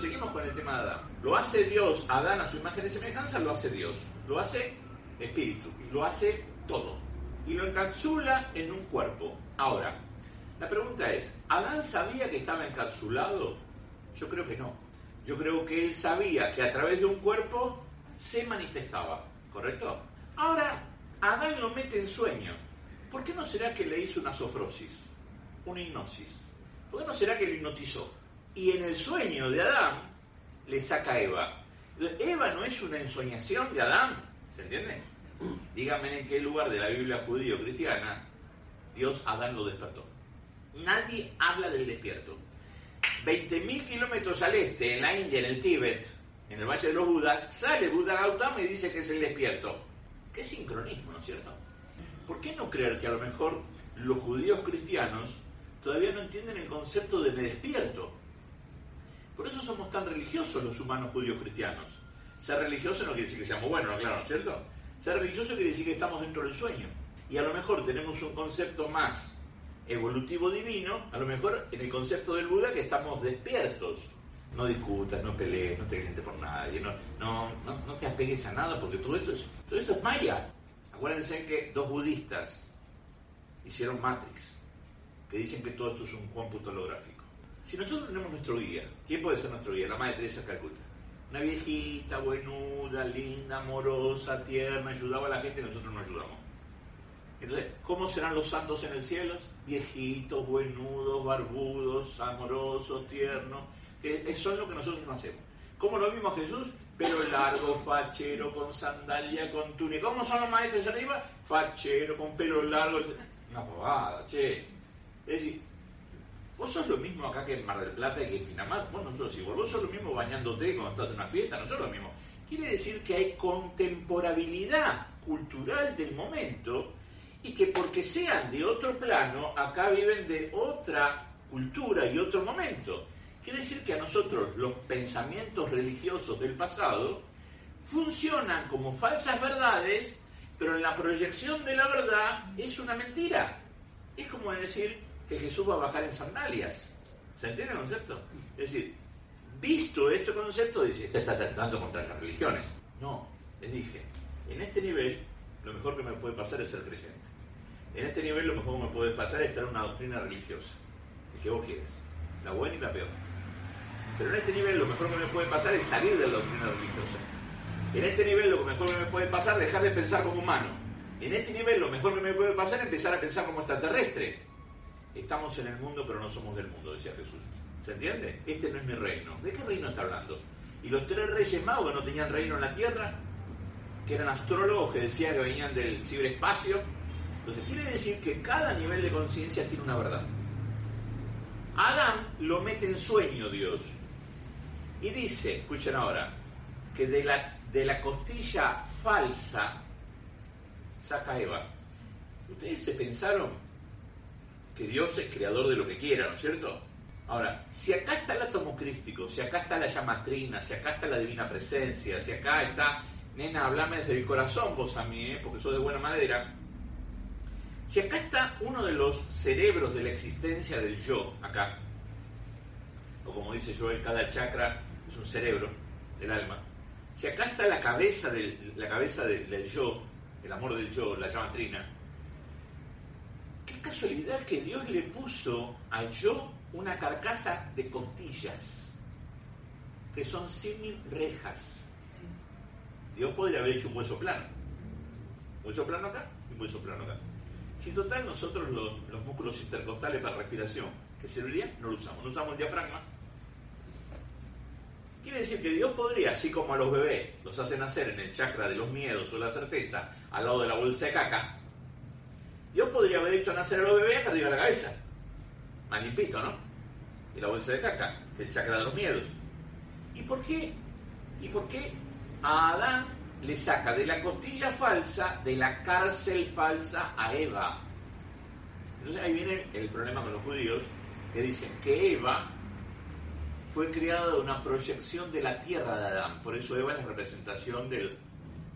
seguimos con el tema de Adán. Lo hace Dios, Adán a su imagen y semejanza, lo hace Dios. Lo hace espíritu, lo hace todo. Y lo encapsula en un cuerpo. Ahora, la pregunta es, ¿Adán sabía que estaba encapsulado? Yo creo que no. Yo creo que él sabía que a través de un cuerpo se manifestaba, ¿correcto? Ahora, Adán lo mete en sueño. ¿Por qué no será que le hizo una sofrosis? Una hipnosis. ¿Por qué no será que lo hipnotizó? Y en el sueño de Adán le saca a Eva. Eva no es una ensoñación de Adán, ¿se entiende? Dígame en qué lugar de la Biblia judío-cristiana Dios Adán lo despertó. Nadie habla del despierto. 20.000 kilómetros al este, en la India, en el Tíbet, en el Valle de los Budas, sale Buda Gautama y dice que es el despierto. Qué sincronismo, ¿no es cierto? ¿Por qué no creer que a lo mejor los judíos cristianos todavía no entienden el concepto de me despierto? Por eso somos tan religiosos los humanos judíos cristianos. Ser religioso no quiere decir que seamos buenos, claro, ¿no es cierto? Ser religioso quiere decir que estamos dentro del sueño. Y a lo mejor tenemos un concepto más evolutivo divino, a lo mejor en el concepto del Buda que estamos despiertos. No discutas, no pelees, no te calientes por nadie, no, no, no, te apegues a nada, porque todo esto, es, todo esto es maya. Acuérdense que dos budistas hicieron Matrix, que dicen que todo esto es un cómputo holográfico. Si nosotros tenemos nuestro guía, ¿quién puede ser nuestro guía? La Madre Teresa de Calcuta. Una viejita, buenuda, linda, amorosa, tierna, ayudaba a la gente y nosotros no ayudamos. Entonces, ¿cómo serán los santos en el cielo? Viejitos, buenudos, barbudos, amorosos, tiernos, que son lo que nosotros no hacemos. ¿Cómo lo vimos Jesús? Pelo largo, fachero, con sandalia, con túnica. ¿Cómo son los maestros arriba? Fachero, con pelo largo. Una pavada, che. Es decir, vos sos lo mismo acá que en Mar del Plata y que en Pinamar. Vos no sos igual. Vos sos lo mismo bañándote cuando estás en una fiesta. No sos lo mismo. Quiere decir que hay contemporabilidad cultural del momento y que porque sean de otro plano, acá viven de otra cultura y otro momento. Quiere decir que a nosotros los pensamientos religiosos del pasado funcionan como falsas verdades, pero en la proyección de la verdad es una mentira. Es como decir que Jesús va a bajar en sandalias. ¿Se entiende el concepto? Es decir, visto este concepto, dice, este está tratando contra las religiones. No, les dije, en este nivel lo mejor que me puede pasar es ser creyente. En este nivel lo mejor que me puede pasar es estar en una doctrina religiosa, el que vos quieres, la buena y la peor. Pero en este nivel lo mejor que me puede pasar es salir de la doctrina religiosa. En este nivel lo mejor que me puede pasar es dejar de pensar como humano. En este nivel lo mejor que me puede pasar es empezar a pensar como extraterrestre. Estamos en el mundo pero no somos del mundo, decía Jesús. ¿Se entiende? Este no es mi reino. ¿De qué reino está hablando? ¿Y los tres reyes magos no tenían reino en la tierra? Que eran astrólogos que decían que venían del ciberespacio entonces quiere decir que cada nivel de conciencia tiene una verdad. Adán lo mete en sueño Dios. Y dice, escuchen ahora, que de la, de la costilla falsa saca Eva. Ustedes se pensaron que Dios es creador de lo que quiera, ¿no es cierto? Ahora, si acá está el átomo crístico, si acá está la llamatrina, si acá está la divina presencia, si acá está, nena, hablame desde el corazón vos a mí, ¿eh? porque sos de buena madera, si acá está uno de los cerebros de la existencia del yo, acá, o como dice Joel, cada chakra es un cerebro del alma. Si acá está la cabeza del, la cabeza del, yo, el amor del yo, la llama trina, qué casualidad que Dios le puso al yo una carcasa de costillas, que son simil rejas. Dios podría haber hecho un hueso plano. Un hueso plano acá y un hueso plano acá. Si total nosotros los, músculos intercostales para respiración que servirían, no lo usamos. No usamos el diafragma. Quiere decir que Dios podría, así como a los bebés los hace nacer en el chakra de los miedos o la certeza, al lado de la bolsa de caca, Dios podría haber hecho nacer a los bebés arriba de la cabeza. Más limpito, ¿no? Y la bolsa de caca, que el chakra de los miedos. ¿Y por qué? ¿Y por qué a Adán le saca de la costilla falsa, de la cárcel falsa a Eva. Entonces ahí viene el problema con los judíos, que dicen que Eva fue creada de una proyección de la tierra de Adán. Por eso Eva es la representación de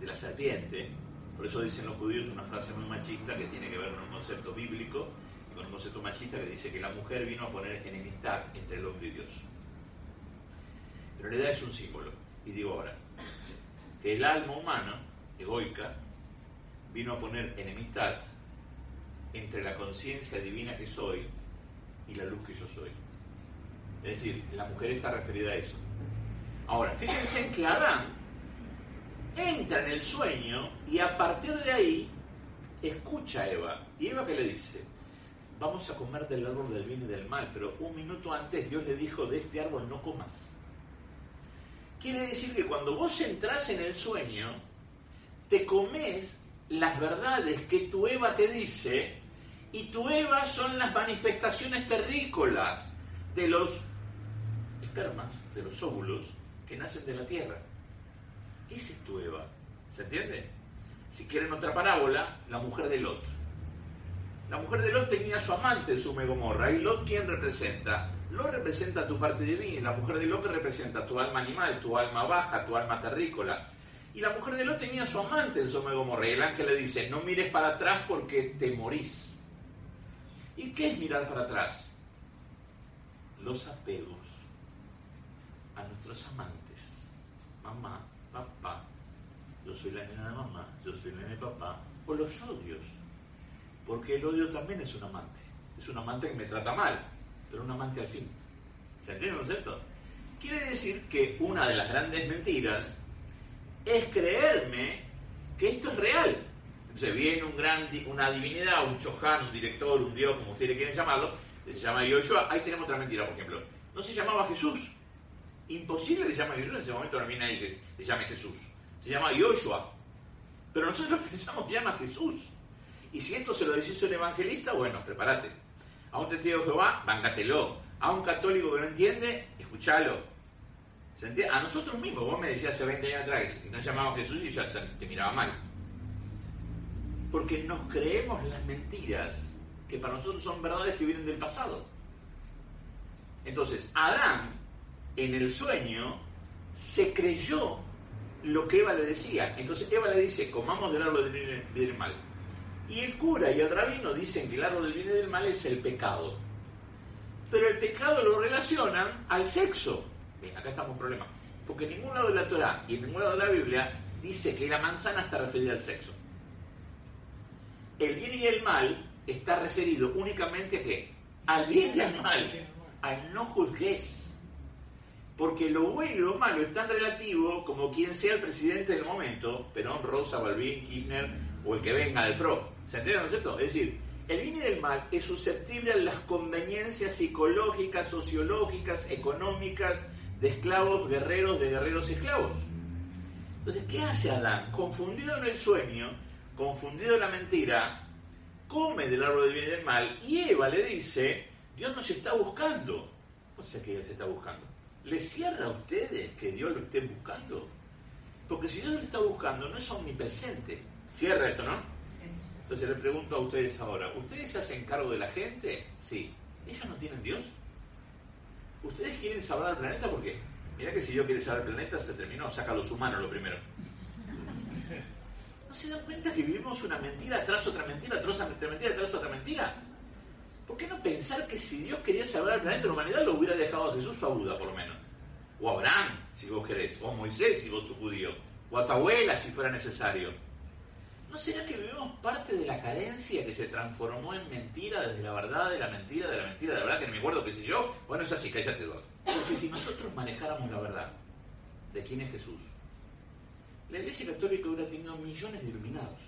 la serpiente. Por eso dicen los judíos una frase muy machista que tiene que ver con un concepto bíblico y con un concepto machista que dice que la mujer vino a poner enemistad entre el hombre y Dios. en realidad es un símbolo. Y digo ahora, que el alma humana, egoica, vino a poner enemistad entre la conciencia divina que soy y la luz que yo soy. Es decir, la mujer está referida a eso. Ahora, fíjense que Adán entra en el sueño y a partir de ahí escucha a Eva. ¿Y Eva qué le dice? Vamos a comer del árbol del bien y del mal, pero un minuto antes Dios le dijo, de este árbol no comas. Quiere decir que cuando vos entras en el sueño, te comes las verdades que tu Eva te dice, y tu Eva son las manifestaciones terrícolas de los espermas, de los óvulos que nacen de la tierra. Esa es tu Eva. ¿Se entiende? Si quieren otra parábola, la mujer de Lot. La mujer de Lot tenía su amante en su Megomorra. ¿Y Lot quién representa? Lot representa tu parte divina. La mujer de Lot representa tu alma animal, tu alma baja, tu alma terrícola. Y la mujer de Lot tenía a su amante en su Megomorra. Y el ángel le dice, no mires para atrás porque te morís. ¿Y qué es mirar para atrás? Los apegos a nuestros amantes. Mamá, papá, yo soy la nena de mamá, yo soy la nena de papá, o los odios. Porque el odio también es un amante. Es un amante que me trata mal, pero un amante al fin. ¿Se entiende, es cierto? Quiere decir que una de las grandes mentiras es creerme que esto es real. Entonces viene un gran, una divinidad, un chohan, un director, un dios, como ustedes quieren llamarlo, se llama Yoshua. Ahí tenemos otra mentira, por ejemplo. No se llamaba Jesús. Imposible que se llame Jesús, en ese momento no viene nadie que se llame Jesús. Se llama Yoshua. Pero nosotros pensamos que llama Jesús. Y si esto se lo decís a un evangelista, bueno, prepárate. A un testigo de Jehová, vángatelo. A un católico que no entiende, escúchalo. A nosotros mismos, vos me decías hace 20 años atrás que nos llamaba Jesús y ya te miraba mal. Porque nos creemos las mentiras que para nosotros son verdades que vienen del pasado. Entonces, Adán, en el sueño, se creyó lo que Eva le decía. Entonces Eva le dice, comamos del árbol del bien y del mal. Y el cura y el rabino dicen que el árbol del bien y del mal es el pecado. Pero el pecado lo relacionan al sexo. Bien, acá estamos un problema. Porque en ningún lado de la Torah y en ningún lado de la Biblia dice que la manzana está referida al sexo. El bien y el mal está referido únicamente a qué? Al bien y al mal. Al no juzgues. Porque lo bueno y lo malo es tan relativo como quien sea el presidente del momento, Perón, Rosa, Balbín, Kirchner o el que venga del PRO. ¿Se entiende, no es cierto? Es decir, el bien y el mal es susceptible a las conveniencias psicológicas, sociológicas, económicas de esclavos, guerreros, de guerreros esclavos. Entonces, ¿qué hace Adán? Confundido en el sueño, confundido en la mentira, come del árbol del bien y del mal y Eva le dice, Dios nos está buscando. O sea que Dios está buscando. ¿Le cierra a ustedes que Dios lo esté buscando? Porque si Dios lo está buscando, no es omnipresente. Cierra esto, ¿no? Sí. Entonces le pregunto a ustedes ahora, ¿ustedes se hacen cargo de la gente? Sí. ¿Ellos no tienen Dios? ¿Ustedes quieren salvar al planeta? ¿Por qué? Mira que si Dios quiere salvar al planeta, se terminó, saca a los humanos lo primero. ¿No se dan cuenta que vivimos una mentira tras otra mentira, tras otra mentira, tras otra mentira? ¿Por qué no pensar que si Dios quería salvar al planeta, la humanidad lo hubiera dejado a Jesús o a Buda, por lo menos? O a Abraham, si vos querés, o a Moisés, si vos sos judío, o a tu abuela, si fuera necesario. ¿No será que vivimos parte de la carencia que se transformó en mentira desde la verdad de la mentira, de la mentira, de la verdad, que no me acuerdo qué sé yo? Bueno, es así, cállate vos. Porque si nosotros manejáramos la verdad de quién es Jesús, la Iglesia Católica hubiera tenido millones de iluminados.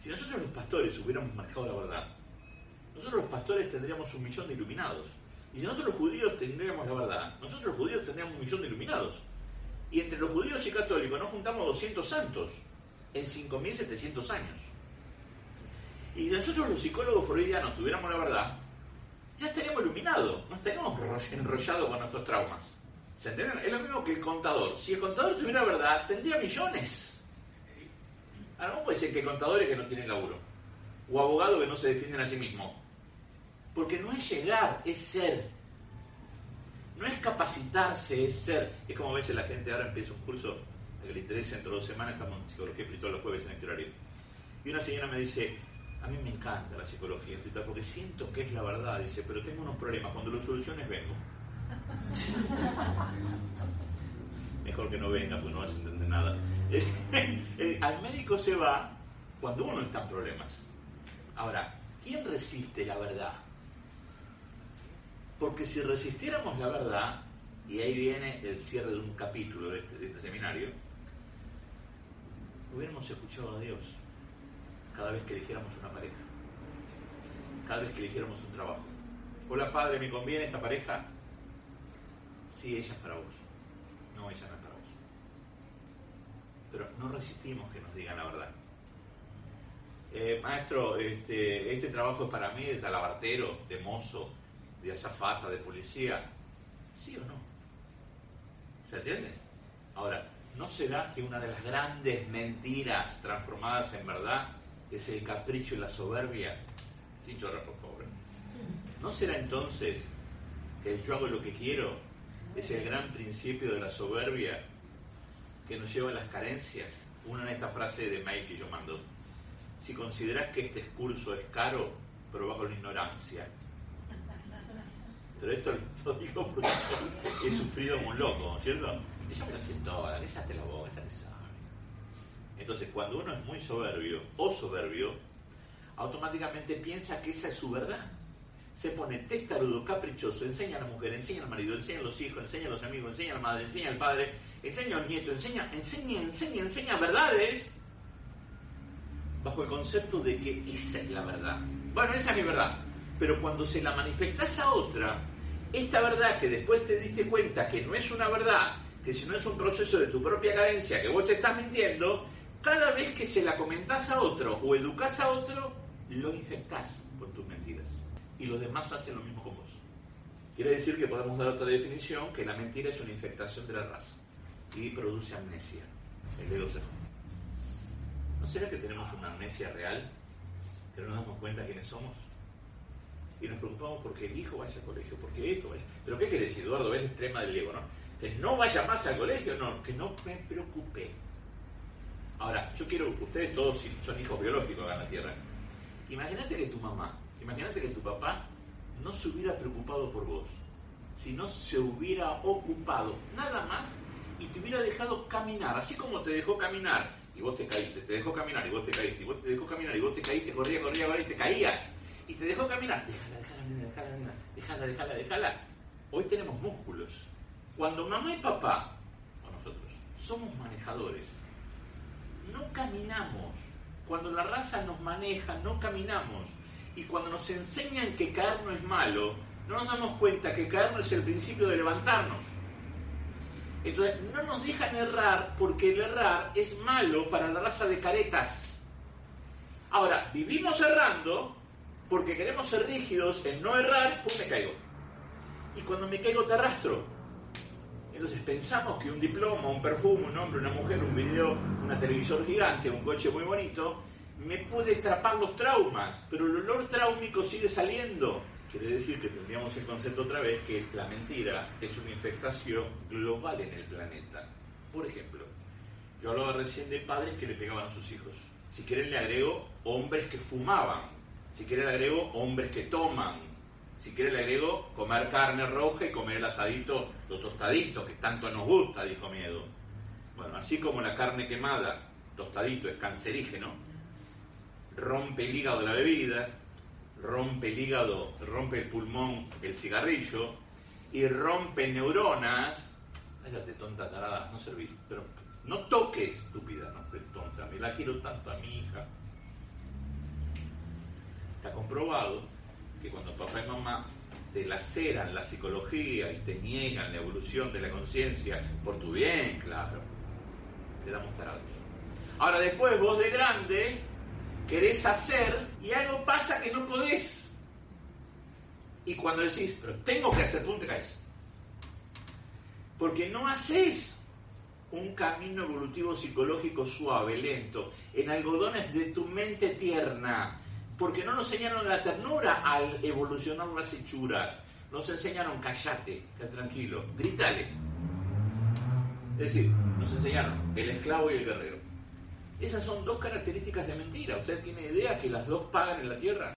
Si nosotros los pastores hubiéramos manejado la verdad, nosotros los pastores tendríamos un millón de iluminados. Y si nosotros los judíos tendríamos la verdad, nosotros los judíos tendríamos un millón de iluminados. Y entre los judíos y católicos nos juntamos 200 santos en 5.700 años. Y si nosotros los psicólogos freudianos tuviéramos la verdad, ya estaríamos iluminados, no estaríamos enrollados con nuestros traumas. ¿Se entienden? Es lo mismo que el contador. Si el contador tuviera verdad, tendría millones. Ahora, no puede ser que contadores que no tienen laburo, o abogados que no se defienden a sí mismos, porque no es llegar, es ser. No es capacitarse, es ser. Es como a veces la gente ahora empieza un curso que le interesa dentro de dos semanas, estamos en psicología espiritual los jueves en este horario. Y una señora me dice, a mí me encanta la psicología espiritual porque siento que es la verdad. Dice, pero tengo unos problemas, cuando los soluciones vengo. mejor que no venga, pues no vas a entender nada. Al médico se va cuando uno está en problemas. Ahora, ¿quién resiste la verdad? Porque si resistiéramos la verdad, y ahí viene el cierre de un capítulo de este, de este seminario, hubiéramos escuchado a Dios cada vez que eligiéramos una pareja, cada vez que eligiéramos un trabajo. Hola padre, ¿me conviene esta pareja? Sí, ella es para vos. No, ella no es para vos. Pero no resistimos que nos digan la verdad. Eh, maestro, este, este trabajo es para mí de talabartero, de mozo, de azafata, de policía. ¿Sí o no? ¿Se entiende? Ahora, ¿no será que una de las grandes mentiras transformadas en verdad es el capricho y la soberbia? Sin llorar, por favor. ¿No será entonces que el yo hago lo que quiero es el gran principio de la soberbia que nos lleva a las carencias? Una en esta frase de Mike que yo mando. Si consideras que este curso es caro, provoca con ignorancia. Pero esto lo digo porque he sufrido como un loco, ¿cierto? Yo me lo sé toda, te la boca, esta que sabe. Entonces, cuando uno es muy soberbio o soberbio, automáticamente piensa que esa es su verdad. Se pone testarudo, caprichoso, enseña a la mujer, enseña al marido, enseña a los hijos, enseña a los amigos, enseña a la madre, enseña al padre, enseña al nieto, enseña, enseña, enseña, enseña verdades bajo el concepto de que esa es la verdad. Bueno, esa es mi verdad. Pero cuando se la manifestas a otra, esta verdad que después te diste cuenta que no es una verdad, que si no es un proceso de tu propia carencia, que vos te estás mintiendo, cada vez que se la comentás a otro o educás a otro, lo infectás con tus mentiras. Y los demás hacen lo mismo con vos. Quiere decir que podemos dar otra definición, que la mentira es una infectación de la raza y produce amnesia. El ego se ¿No será que tenemos una amnesia real? Que no nos damos cuenta quiénes somos y nos preocupamos porque el hijo vaya al colegio, porque esto vaya. Pero ¿qué quiere decir, Eduardo? Es extrema del ego, ¿no? Que no vaya más al colegio, no, que no me preocupe. Ahora, yo quiero, ustedes todos son hijos biológicos acá la Tierra. Imagínate que tu mamá, imagínate que tu papá no se hubiera preocupado por vos, sino se hubiera ocupado nada más y te hubiera dejado caminar, así como te dejó caminar y vos te caíste, te dejó caminar y vos te caíste, y vos te dejó caminar y vos te caíste, corría, corría, corría y te caías y te dejó caminar. Déjala, déjala, déjala, déjala, déjala, déjala. Hoy tenemos músculos. Cuando mamá y papá, o nosotros, somos manejadores, no caminamos. Cuando la raza nos maneja, no caminamos. Y cuando nos enseñan que caer no es malo, no nos damos cuenta que caer no es el principio de levantarnos. Entonces, no nos dejan errar porque el errar es malo para la raza de caretas. Ahora, vivimos errando porque queremos ser rígidos en no errar, pues me caigo. Y cuando me caigo te arrastro. Entonces pensamos que un diploma, un perfume, un hombre, una mujer, un video, una televisor gigante, un coche muy bonito, me puede atrapar los traumas, pero el olor tráumico sigue saliendo. Quiere decir que tendríamos el concepto otra vez que la mentira es una infectación global en el planeta. Por ejemplo, yo hablaba recién de padres que le pegaban a sus hijos. Si quieren le agrego hombres que fumaban si quiere le agrego hombres que toman. Si quiere le agrego comer carne roja y comer el asadito, los tostaditos, que tanto nos gusta, dijo Miedo. Bueno, así como la carne quemada, tostadito, es cancerígeno, rompe el hígado de la bebida, rompe el hígado, rompe el pulmón el cigarrillo y rompe neuronas. Cállate, tonta tarada, no serví. Pero no toques, estúpida, no, tonta. Me la quiero tanto a mi hija comprobado que cuando papá y mamá te laceran la psicología y te niegan la evolución de la conciencia por tu bien, claro, quedamos tarados. Ahora después vos de grande querés hacer y algo pasa que no podés. Y cuando decís, pero tengo que hacer, tú te caes. Porque no haces un camino evolutivo psicológico suave, lento, en algodones de tu mente tierna, porque no nos enseñaron la ternura al evolucionar las hechuras. Nos enseñaron callate, tranquilo, gritale. Es decir, nos enseñaron el esclavo y el guerrero. Esas son dos características de mentira. ¿Usted tiene idea que las dos pagan en la tierra?